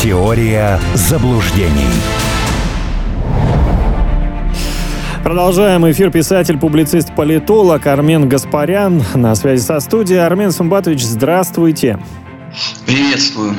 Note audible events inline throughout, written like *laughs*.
Теория заблуждений. Продолжаем эфир писатель, публицист, политолог Армен Гаспарян на связи со студией. Армен Сумбатович, здравствуйте. Приветствую.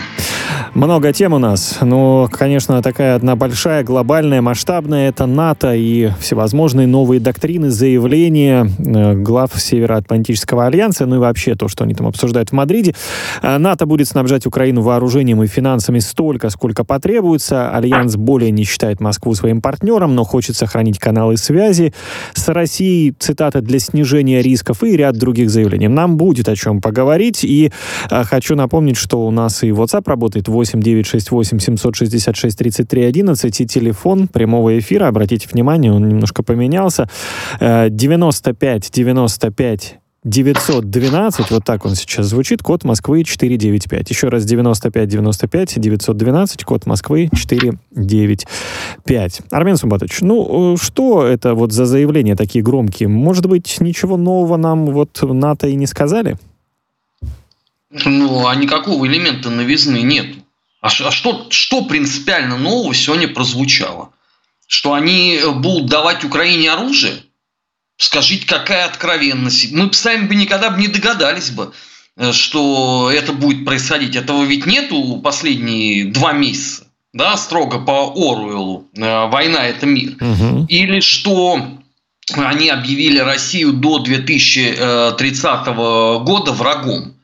Много тем у нас. Ну, конечно, такая одна большая, глобальная, масштабная — это НАТО и всевозможные новые доктрины, заявления э, глав Североатлантического альянса, ну и вообще то, что они там обсуждают в Мадриде. Э, НАТО будет снабжать Украину вооружением и финансами столько, сколько потребуется. Альянс более не считает Москву своим партнером, но хочет сохранить каналы связи с Россией, цитата, для снижения рисков и ряд других заявлений. Нам будет о чем поговорить, и э, хочу напомнить, что у нас и WhatsApp работает 8 968 766 33 11 и телефон прямого эфира, обратите внимание, он немножко поменялся, 95 95 912, вот так он сейчас звучит, код Москвы 495. Еще раз 95 95 912, код Москвы 495. Армен Сумбатович, ну что это вот за заявления такие громкие? Может быть, ничего нового нам вот НАТО и не сказали? Ну, а никакого элемента новизны нет. А, а что, что принципиально нового сегодня прозвучало? Что они будут давать Украине оружие? Скажите, какая откровенность? Мы сами бы никогда бы не догадались бы, э, что это будет происходить. Этого ведь нету последние два месяца. Да, строго по Оруэллу. Э, Война – это мир. Угу. Или что они объявили Россию до 2030 года врагом.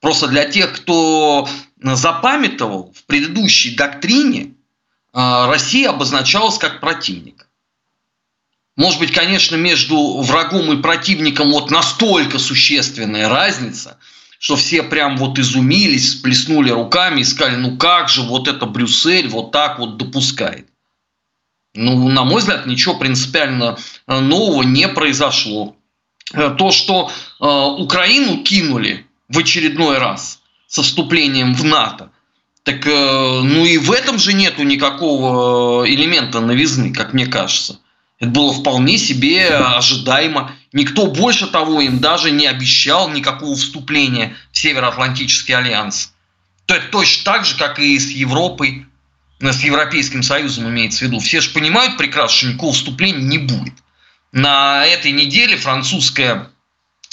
Просто для тех, кто запамятовал, в предыдущей доктрине а, Россия обозначалась как противник. Может быть, конечно, между врагом и противником вот настолько существенная разница, что все прям вот изумились, сплеснули руками и сказали, ну как же вот это Брюссель вот так вот допускает. Ну, на мой взгляд, ничего принципиально э, нового не произошло. Э, то, что э, Украину кинули в очередной раз – со вступлением в НАТО. Так, э, ну и в этом же нету никакого э, элемента новизны, как мне кажется. Это было вполне себе ожидаемо. Никто больше того им даже не обещал никакого вступления в Североатлантический альянс. То это точно так же, как и с Европой, э, с Европейским Союзом имеется в виду. Все же понимают прекрасно, что никакого вступления не будет. На этой неделе французская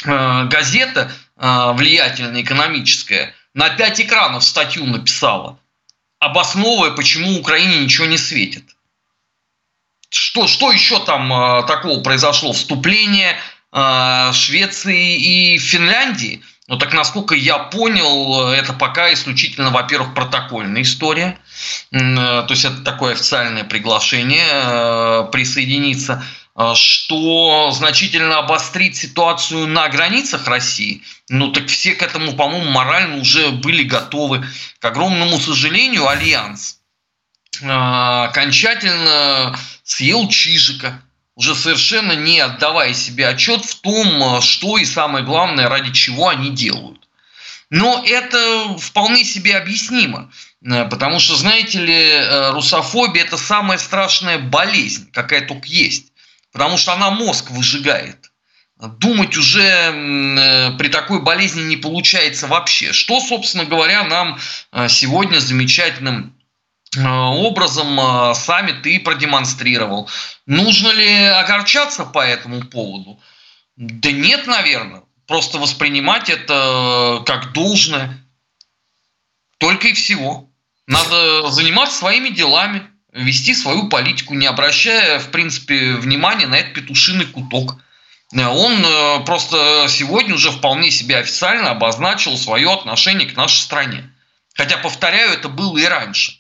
газета, влиятельная экономическая, на пять экранов статью написала, обосновывая, почему Украине ничего не светит. Что, что еще там э, такого произошло? Вступление э, Швеции и Финляндии? Ну так, насколько я понял, это пока исключительно, во-первых, протокольная история. Э, то есть это такое официальное приглашение э, присоединиться. А, что значительно обострит ситуацию на границах России, ну так все к этому, по-моему, морально уже были готовы. К огромному сожалению, Альянс а, окончательно съел Чижика, уже совершенно не отдавая себе отчет в том, что и самое главное, ради чего они делают. Но это вполне себе объяснимо, потому что, знаете ли, э, русофобия – это самая страшная болезнь, какая только есть потому что она мозг выжигает. Думать уже э, при такой болезни не получается вообще. Что, собственно говоря, нам э, сегодня замечательным э, образом саммит и продемонстрировал. Нужно ли огорчаться по этому поводу? Да нет, наверное. Просто воспринимать это как должное. Только и всего. Надо заниматься своими делами вести свою политику, не обращая, в принципе, внимания на этот петушиный куток. Э, он э, просто сегодня уже вполне себе официально обозначил свое отношение к нашей стране. Хотя, повторяю, это было и раньше.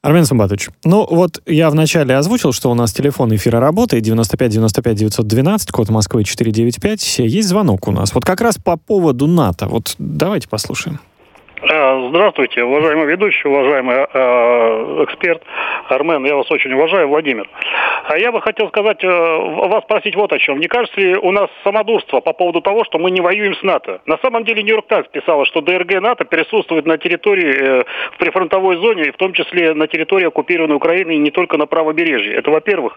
Армен Сумбатович, ну вот я вначале озвучил, что у нас телефон эфира работает 95 95 912, код Москвы 495. Есть звонок у нас. Вот как раз по поводу НАТО. Вот давайте послушаем. Э, здравствуйте, уважаемый ведущий, уважаемый э, эксперт Армен, я вас очень уважаю, Владимир. А я бы хотел сказать, э, вас спросить вот о чем. Не кажется ли у нас самодурство по поводу того, что мы не воюем с НАТО? На самом деле Нью-Йорк Таймс писала, что ДРГ НАТО присутствует на территории, э, в прифронтовой зоне, в том числе на территории оккупированной Украины, и не только на правобережье. Это во-первых.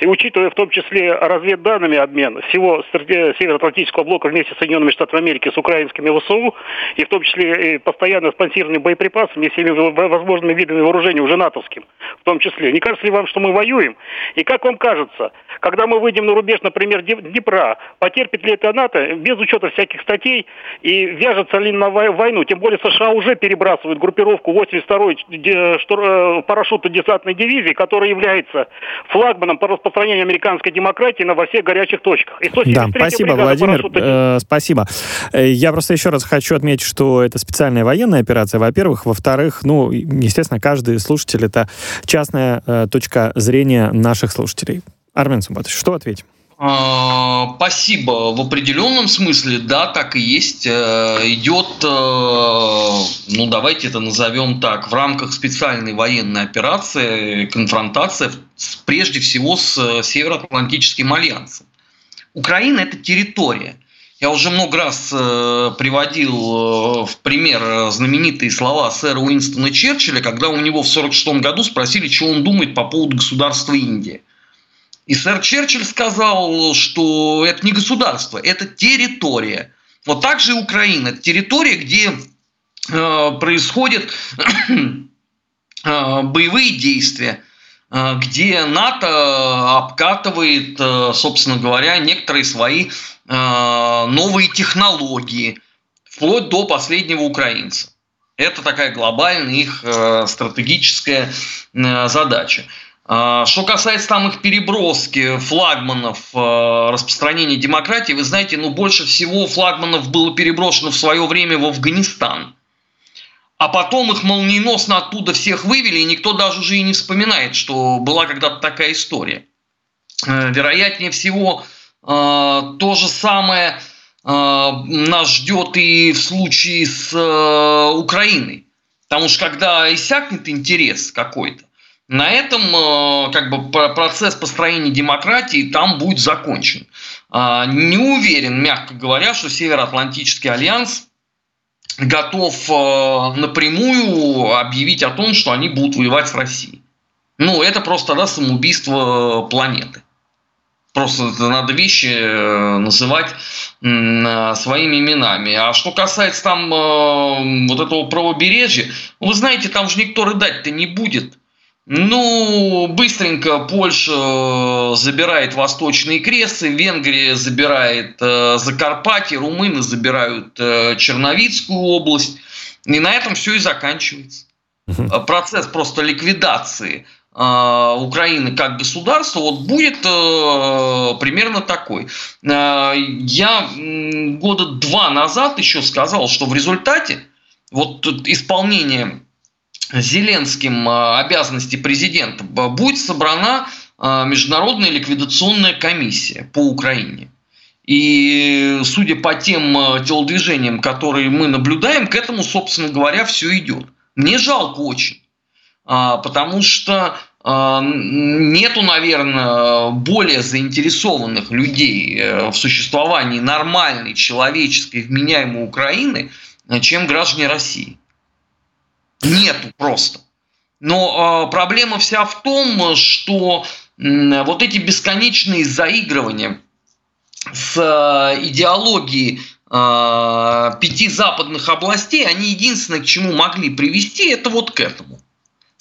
И учитывая в том числе разведданными обмен всего Североатлантического блока вместе с Соединенными Штатами Америки с украинскими ВСУ, и в том числе и постоянно спонсированными боеприпасами и всеми возможными видами вооружений, уже натовским в том числе. Не кажется ли вам, что мы воюем? И как вам кажется, когда мы выйдем на рубеж, например, Днепра, потерпит ли это НАТО без учета всяких статей и вяжется ли на войну? Тем более США уже перебрасывают группировку 82-й э, парашютно-десантной дивизии, которая является флагманом по распространению американской демократии на во всех горячих точках. И да, спасибо, Владимир. Э, спасибо. Э, я просто еще раз хочу отметить, что это специальная военная операция, во-первых. Во-вторых, ну, естественно, каждый слушатель — это частная э, точка зрения наших слушателей. Армен Сумбатович, что ответим? А, спасибо. В определенном смысле, да, так и есть. Э, идет, э, ну давайте это назовем так, в рамках специальной военной операции конфронтация прежде всего с э, Североатлантическим альянсом. Украина – это территория. Я уже много раз приводил в пример знаменитые слова сэра Уинстона Черчилля, когда у него в 1946 году спросили, что он думает по поводу государства Индии. И сэр Черчилль сказал, что это не государство, это территория. Вот так же и Украина. Это территория, где э, происходят *clears throat* э, боевые действия, э, где НАТО обкатывает, э, собственно говоря, некоторые свои э, новые технологии, вплоть до последнего украинца. Это такая глобальная их э, стратегическая э, задача. Что касается там их переброски флагманов распространения демократии, вы знаете, ну больше всего флагманов было переброшено в свое время в Афганистан. А потом их молниеносно оттуда всех вывели, и никто даже уже и не вспоминает, что была когда-то такая история. Э, вероятнее всего, то же самое нас ждет и в случае с э, Украиной. Потому что когда иссякнет интерес какой-то, на этом э, как бы процесс построения демократии там будет закончен. А, не уверен, мягко говоря, что Североатлантический альянс готов э, напрямую объявить о том, что они будут воевать с Россией. Ну, это просто тогда самоубийство планеты. Просто надо вещи э, называть своими именами. А что касается там вот этого правобережья, вы знаете, там же никто рыдать-то не будет. Ну, быстренько Польша э, забирает Восточные Кресы, Венгрия забирает э, Закарпатье, румыны забирают э, Черновицкую область. И на этом все и заканчивается. Процесс просто ликвидации Украины как государства вот будет примерно такой. Я года два назад еще сказал, что в результате вот исполнения Зеленским а, обязанности президента, будет собрана а, международная ликвидационная комиссия по Украине. И судя по тем а, телодвижениям, которые мы наблюдаем, к этому, собственно говоря, все идет. Мне жалко очень, потому что нету, наверное, более заинтересованных людей э, в существовании нормальной, человеческой, вменяемой Украины, чем граждане России. Нету просто. Но э, проблема вся в том, что э, вот эти бесконечные заигрывания с э, идеологией э, пяти западных областей, они единственное, к чему могли привести, это вот к этому.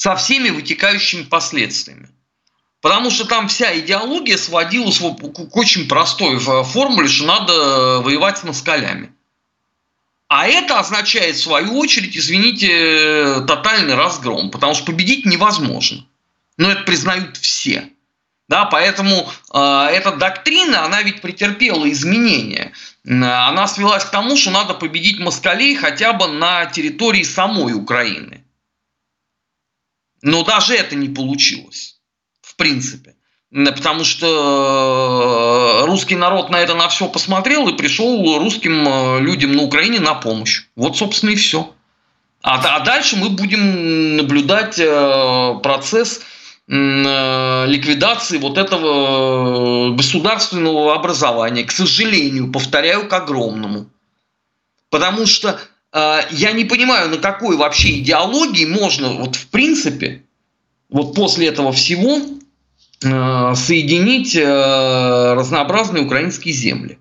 Со всеми вытекающими последствиями. Потому что там вся идеология сводилась к очень простой формуле, что надо воевать с москалями. А это означает, в свою очередь, извините, тотальный разгром, потому что победить невозможно. Но это признают все. Да, поэтому э, эта доктрина, она ведь претерпела изменения. Она свелась к тому, что надо победить москалей хотя бы на территории самой Украины. Но даже это не получилось, в принципе. Потому что э, русский народ на это на все посмотрел и пришел русским э, людям на Украине на помощь. Вот, собственно, и все. А, а дальше мы будем наблюдать э, процесс ликвидации вот этого государственного образования. К сожалению, повторяю, к огромному. Потому что я не понимаю, на какой вообще идеологии можно вот в принципе вот после этого всего Э, соединить э, разнообразные украинские земли.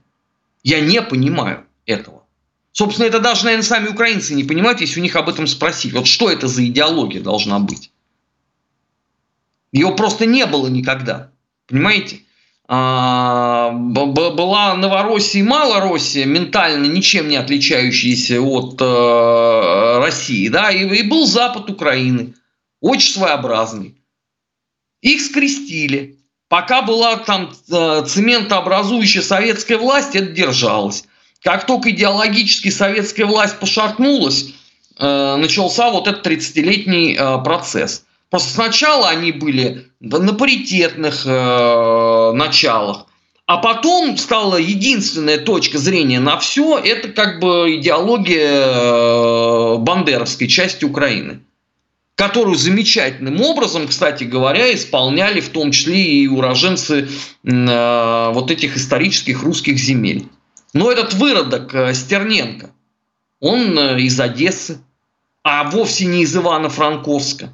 Я не понимаю этого. Собственно, это даже, наверное, сами украинцы не понимают, если у них об этом спросить. Вот что это за идеология должна быть? Ее просто не было никогда. Понимаете? А, была Новороссия и Малороссия, ментально ничем не отличающиеся от э, России, да, и, был Запад Украины, очень своеобразный. Их скрестили. Пока была там э, цементообразующая советская власть, это держалось. Как только идеологически советская власть пошатнулась, э, начался вот этот 30-летний э, процесс. Просто сначала они были на паритетных э, началах, а потом стала единственная точка зрения на все, это как бы идеология э, бандеровской части Украины, которую замечательным образом, кстати говоря, исполняли в том числе и уроженцы э, вот этих исторических русских земель. Но этот выродок э, Стерненко, он э, из Одессы, а вовсе не из Ивано-Франковска.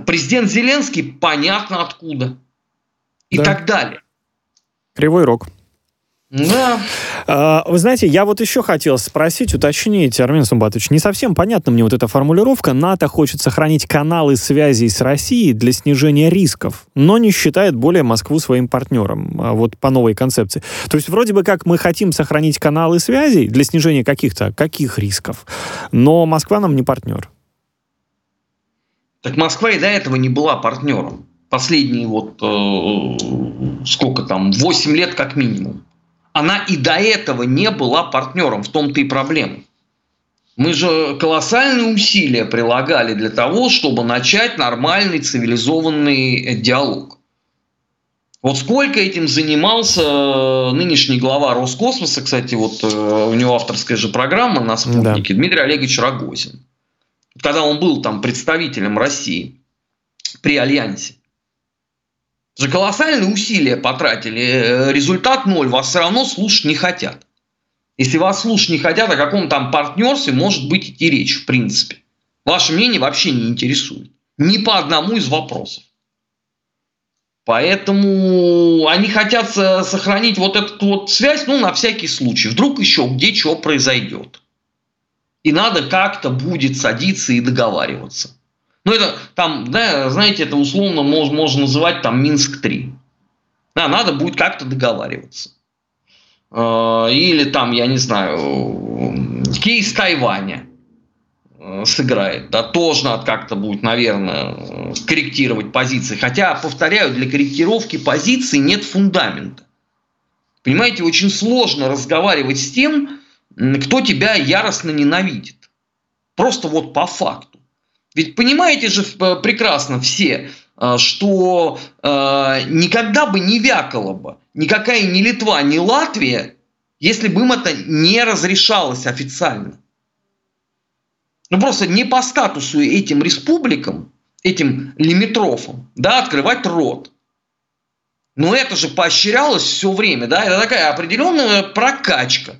Президент Зеленский понятно откуда. И да. так далее. Кривой рог. Да. А, вы знаете, я вот еще хотел спросить, уточнить, Армен Сумбатович, не совсем понятна мне вот эта формулировка. НАТО хочет сохранить каналы связей с Россией для снижения рисков, но не считает более Москву своим партнером, а вот по новой концепции. То есть вроде бы как мы хотим сохранить каналы связей для снижения каких-то, каких рисков, но Москва нам не партнер. Так Москва и до этого не была партнером. Последние вот э, сколько там, 8 лет как минимум она и до этого не была партнером, в том-то и проблема. Мы же колоссальные усилия прилагали для того, чтобы начать нормальный цивилизованный диалог. Вот сколько этим занимался э, нынешний глава Роскосмоса, кстати, вот э, у него авторская же программа на спутнике, да. Дмитрий Олегович Рогозин. Когда он был там представителем России при Альянсе. За колоссальные усилия потратили, э, результат ноль, вас все равно слушать не хотят. Если вас слушать не хотят, о каком там партнерстве может быть идти речь, в принципе. Ваше мнение вообще не интересует. Ни по одному из вопросов. Поэтому они хотят сохранить вот эту вот связь, ну, на всякий случай. Вдруг еще где что произойдет. И надо как-то будет садиться и договариваться. Ну, это там, да, знаете, это условно можно, можно называть там Минск-3. Да, надо будет как-то договариваться. А, или там, я не знаю, кейс Тайваня э, сыграет. Да, тоже надо как-то будет, наверное, корректировать позиции. Хотя, повторяю, для корректировки позиций нет фундамента. Понимаете, очень сложно разговаривать с тем, кто тебя яростно ненавидит. Просто вот по факту. Ведь понимаете же э, прекрасно все, э, что э, никогда бы не вякало бы никакая ни Литва, ни Латвия, если бы им это не разрешалось официально. Ну просто не по статусу этим республикам, этим лимитрофам, да, открывать рот. Но это же поощрялось все время, да, это такая определенная прокачка.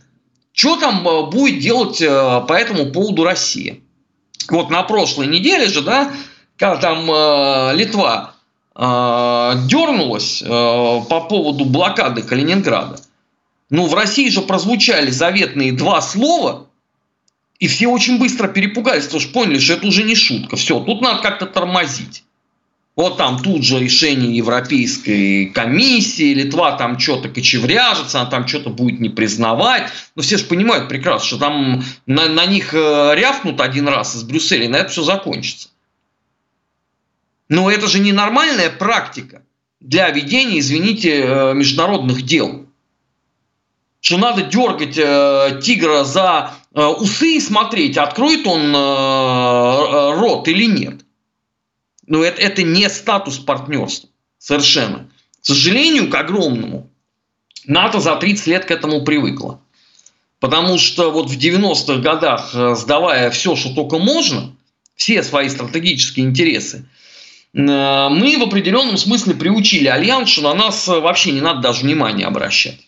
Что там будет делать по этому поводу Россия? вот на прошлой неделе же, да, когда там э, Литва э, дернулась э, по поводу блокады Калининграда, ну, в России же прозвучали заветные два слова, и все очень быстро перепугались, потому что поняли, что это уже не шутка. Все, тут надо как-то тормозить. Вот там тут же решение Европейской комиссии, Литва там что-то кочевряжется, она там что-то будет не признавать. Но все же понимают прекрасно, что там на, на них э, рявкнут один раз из Брюсселя, и на это все закончится. Но это же не нормальная практика для ведения, извините, э, международных дел. Что надо дергать э, тигра за э, усы и смотреть, откроет он э, э рот или нет. Но это, это не статус партнерства. Совершенно. К сожалению, к огромному, НАТО за 30 лет к этому привыкло. Потому что вот в 90-х годах, э, сдавая все, что только можно, все свои стратегические интересы, э, мы в определенном смысле приучили Альянс, что на нас вообще не надо даже внимания обращать.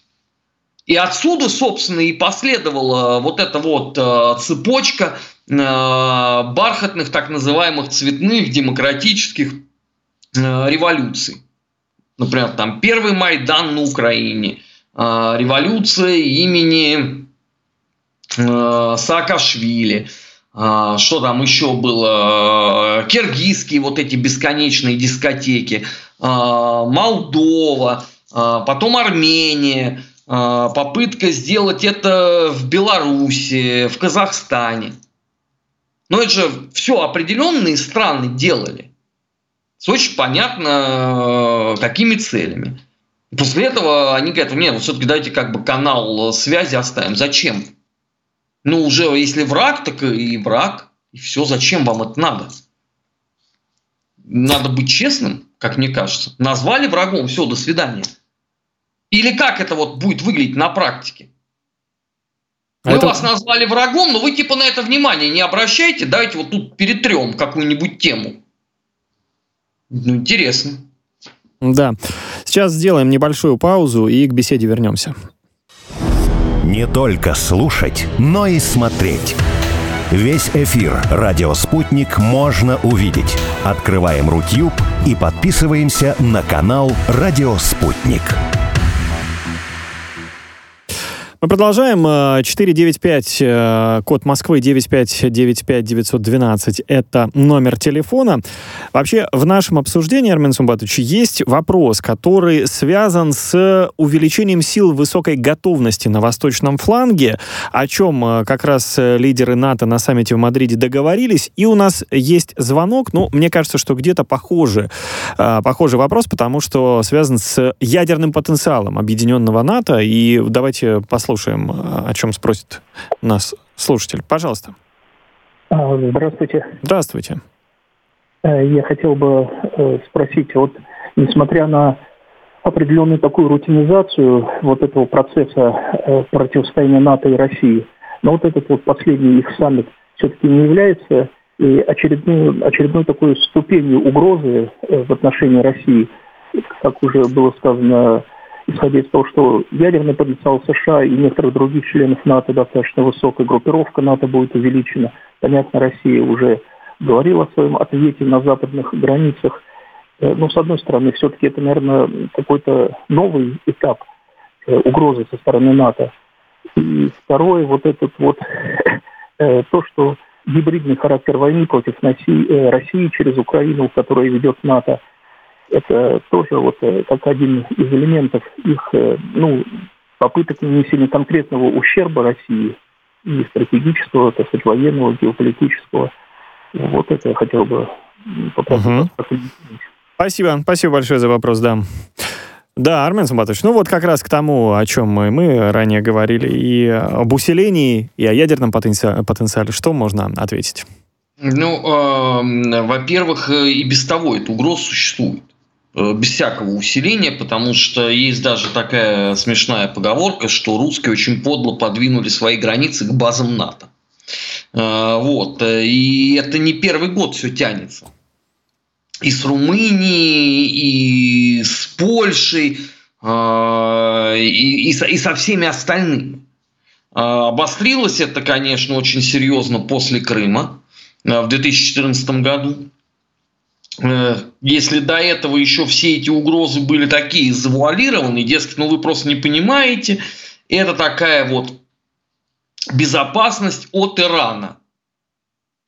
И отсюда, собственно, и последовала вот эта вот э, цепочка э, бархатных, так называемых цветных демократических э, революций. Например, там первый Майдан на Украине, революция имени э, Саакашвили, э, что там еще было, э, киргизские вот эти бесконечные дискотеки, э, Молдова, э, потом Армения, э, попытка сделать это в Беларуси, в Казахстане. Но это же все определенные страны делали. С очень понятно, э, какими целями. После этого они говорят, нет, все-таки дайте как бы канал связи оставим. Зачем? Ну, уже если враг, так и враг. И все, зачем вам это надо? Надо быть честным, как мне кажется. Назвали врагом, все, до свидания. Или как это вот будет выглядеть на практике? Мы это... вас назвали врагом, но вы типа на это внимание не обращайте, давайте вот тут перетрем какую-нибудь тему. Ну, интересно. Да. Сейчас сделаем небольшую паузу и к беседе вернемся. Не только слушать, но и смотреть. Весь эфир «Радио Спутник» можно увидеть. Открываем Рутюб и подписываемся на канал «Радио Спутник». Мы продолжаем. 495, э, э, код Москвы 9595912. Это номер телефона. Вообще, в нашем обсуждении, Армен Сумбатович, есть вопрос, который связан с увеличением сил высокой готовности на восточном фланге, о чем э, как раз лидеры НАТО на саммите в Мадриде договорились. И у нас есть звонок, ну, мне кажется, что где-то похоже, похожий вопрос, потому что связан с ядерным потенциалом объединенного НАТО. И давайте послушаем послушаем, о чем спросит нас слушатель. Пожалуйста. А, здравствуйте. Здравствуйте. Э, я хотел бы э, спросить, вот несмотря на определенную такую рутинизацию вот этого процесса э, противостояния НАТО и России, но вот этот вот последний их саммит все-таки не является и очередной, очередной такой ступенью угрозы в отношении России, как уже было сказано исходя из того, что ядерный потенциал США и некоторых других членов НАТО достаточно высокая, группировка НАТО будет увеличена. Понятно, Россия уже говорила о своем ответе на западных границах. Э, но, с одной стороны, все-таки это, наверное, какой-то новый этап э, угрозы со стороны НАТО. И второе, вот этот вот *laughs* э, то, что гибридный характер войны против России через Украину, которую ведет НАТО – это тоже вот э, как один из элементов их э, ну, попыток нанесения конкретного ущерба России и стратегического, так сказать, военного, геополитического. Вот это я хотел бы попросить угу. Спасибо, спасибо большое за вопрос, да. Да, Армен Самбатович, ну вот как раз к тому, о чем мы, мы ранее говорили, и об усилении, и о ядерном потенциале, потенциале что можно ответить? Ну, э, во-первых, и без того эта угроза существует. Э, без всякого усиления, потому что есть даже такая смешная поговорка, что русские очень подло подвинули свои границы к базам НАТО. Э, вот. И это не первый год все тянется. И с Румынией, и с Польшей, э, и, и, со, и со всеми остальными. Обострилось это, конечно, очень серьезно после Крыма в 2014 году. Э, если до этого еще все эти угрозы были такие завуалированные, дескать, ну вы просто не понимаете, это такая вот безопасность от Ирана.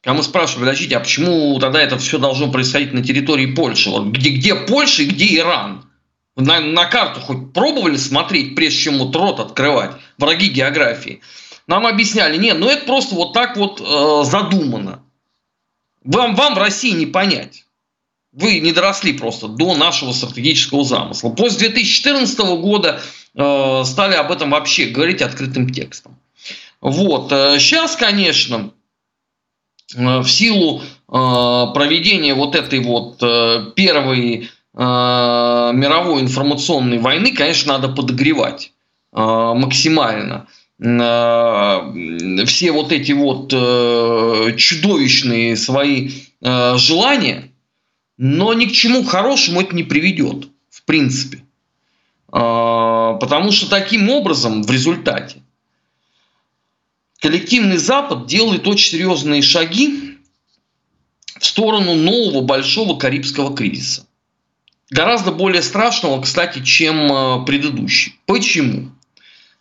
А мы спрашиваем, подождите, а почему тогда это все должно происходить на территории Польши? Вот где, где Польша и где Иран? На, на карту хоть пробовали смотреть, прежде чем вот рот открывать? Враги географии. Нам объясняли, нет, ну это просто вот так вот э, задумано. Вам, вам в России не понять вы не доросли просто до нашего стратегического замысла. После 2014 года э, стали об этом вообще говорить открытым текстом. Вот. Сейчас, э, конечно, э, в силу э, проведения вот этой вот э, первой э, мировой информационной войны, конечно, надо подогревать э, максимально э, все вот эти вот э, чудовищные свои э, желания – но ни к чему хорошему это не приведет, в принципе. А, потому что таким образом, в результате, коллективный Запад делает очень серьезные шаги в сторону нового большого карибского кризиса. Гораздо более страшного, кстати, чем а, предыдущий. Почему?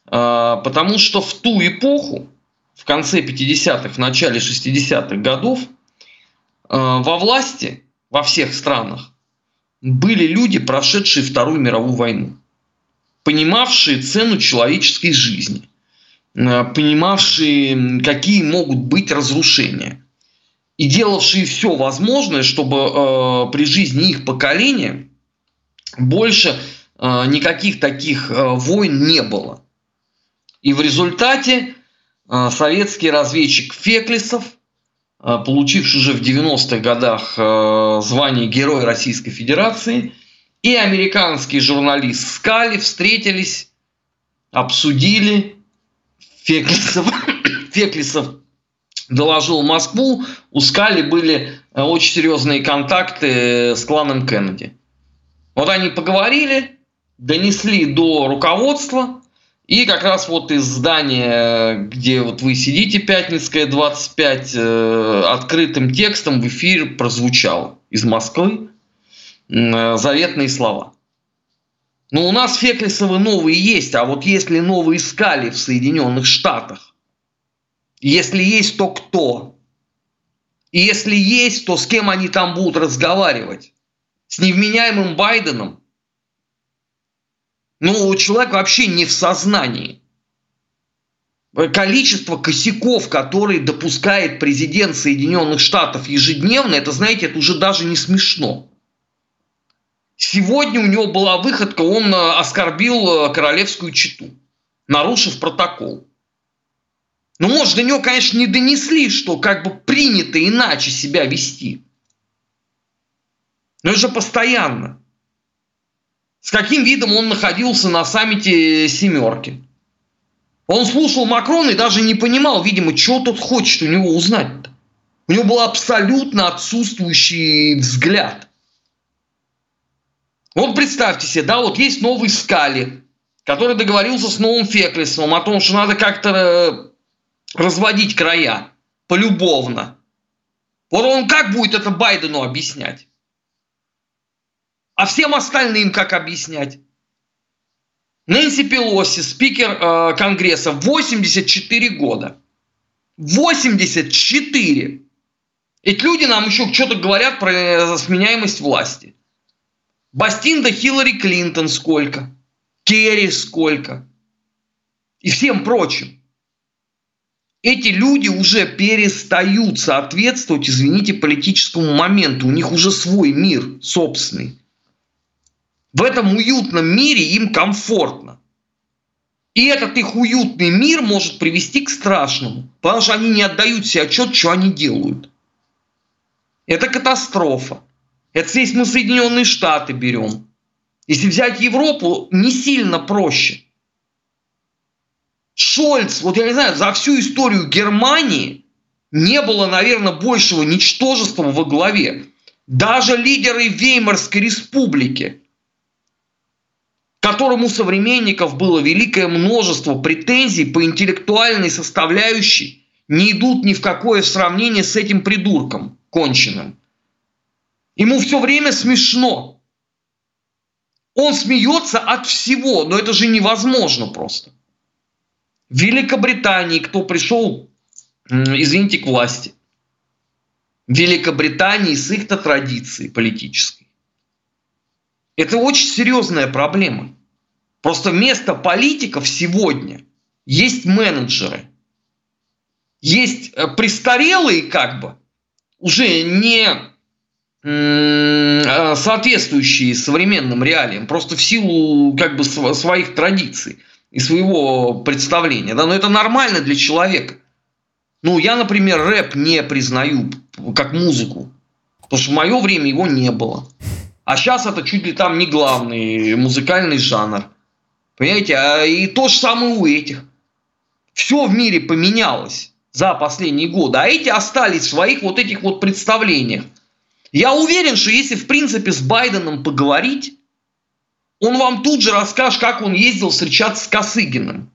А, потому что в ту эпоху в конце 50-х, в начале 60-х годов во власти во всех странах были люди, прошедшие Вторую мировую войну, понимавшие цену человеческой жизни, э, понимавшие, какие могут быть разрушения, и делавшие все возможное, чтобы э, при жизни их поколения больше э, никаких таких э, войн не было. И в результате э, советский разведчик Феклисов получивший уже в 90-х годах э, звание Героя Российской Федерации, и американский журналист Скали встретились, обсудили. Феклисов, *coughs* Феклисов доложил Москву, у Скали были э, очень серьезные контакты с кланом Кеннеди. Вот они поговорили, донесли до руководства, и как раз вот из здания, где вот вы сидите, Пятницкая, 25, э, открытым текстом в эфир прозвучал из Москвы э, заветные слова. Но у нас Феклисовы новые есть, а вот если новые искали в Соединенных Штатах, если есть, то кто? И если есть, то с кем они там будут разговаривать? С невменяемым Байденом? Ну, человек вообще не в сознании. Количество косяков, которые допускает президент Соединенных Штатов ежедневно, это, знаете, это уже даже не смешно. Сегодня у него была выходка, он э, оскорбил э, королевскую читу, нарушив протокол. Ну, может, до него, конечно, не донесли, что как бы принято иначе себя вести. Но это же постоянно с каким видом он находился на саммите «семерки». Он слушал Макрона и даже не понимал, видимо, что тот хочет у него узнать-то. У него был абсолютно отсутствующий взгляд. Вот представьте себе, да, вот есть новый Скали, который договорился с новым Феклисом о том, что надо как-то э, разводить края полюбовно. Вот он как будет это Байдену объяснять? А всем остальным как объяснять? Нэнси Пелоси, спикер э, Конгресса, 84 года. 84! Эти люди нам еще что-то говорят про э, сменяемость власти. Бастинда Хиллари Клинтон сколько? Керри сколько? И всем прочим. Эти люди уже перестают соответствовать, извините, политическому моменту. У них уже свой мир собственный. В этом уютном мире им комфортно. И этот их уютный мир может привести к страшному, потому что они не отдают себе отчет, что они делают. Это катастрофа. Это если мы Соединенные Штаты берем. Если взять Европу, не сильно проще. Шольц, вот я не знаю, за всю историю Германии не было, наверное, большего ничтожества во главе. Даже лидеры Веймарской республики – которому современников было великое множество претензий по интеллектуальной составляющей, не идут ни в какое сравнение с этим придурком конченным. Ему все время смешно. Он смеется от всего, но это же невозможно просто. В Великобритании кто пришел, извините, к власти? В Великобритании с их-то традицией политической. Это очень серьезная проблема. Просто вместо политиков сегодня есть менеджеры. Есть э, престарелые как бы, уже не э, соответствующие современным реалиям, просто в силу как бы своих традиций и своего представления. Да? Но это нормально для человека. Ну, я, например, рэп не признаю как музыку, потому что в мое время его не было. А сейчас это чуть ли там не главный музыкальный жанр. Понимаете? А и то же самое у этих. Все в мире поменялось за последние годы, а эти остались в своих вот этих вот представлениях. Я уверен, что если в принципе с Байденом поговорить, он вам тут же расскажет, как он ездил встречаться с Косыгиным.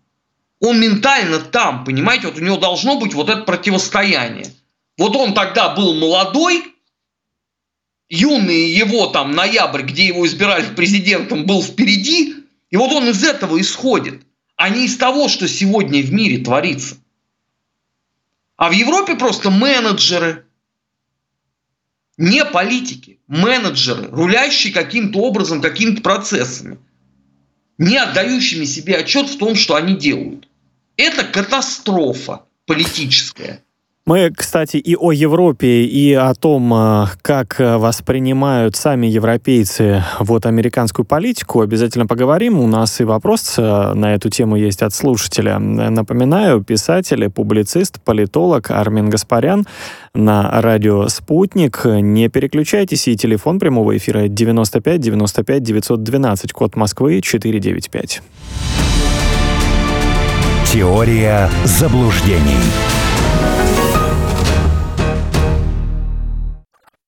Он ментально там, понимаете, вот у него должно быть вот это противостояние. Вот он тогда был молодой, юный его там ноябрь, где его избирали *laughs* президентом, был впереди, и вот он из этого исходит, а не из того, что сегодня в мире творится. А в Европе просто менеджеры, не политики, менеджеры, рулящие каким-то образом, какими-то процессами, не отдающими себе отчет в том, что они делают. Это катастрофа политическая. Мы, кстати, и о Европе, и о том, э, как э, воспринимают сами европейцы вот американскую политику, обязательно поговорим. У нас и вопрос э, на эту тему есть от слушателя. Напоминаю, писатель, публицист, политолог Армин Гаспарян на радио «Спутник». Не переключайтесь, и телефон прямого эфира 95 95 912, код Москвы 495. Теория заблуждений.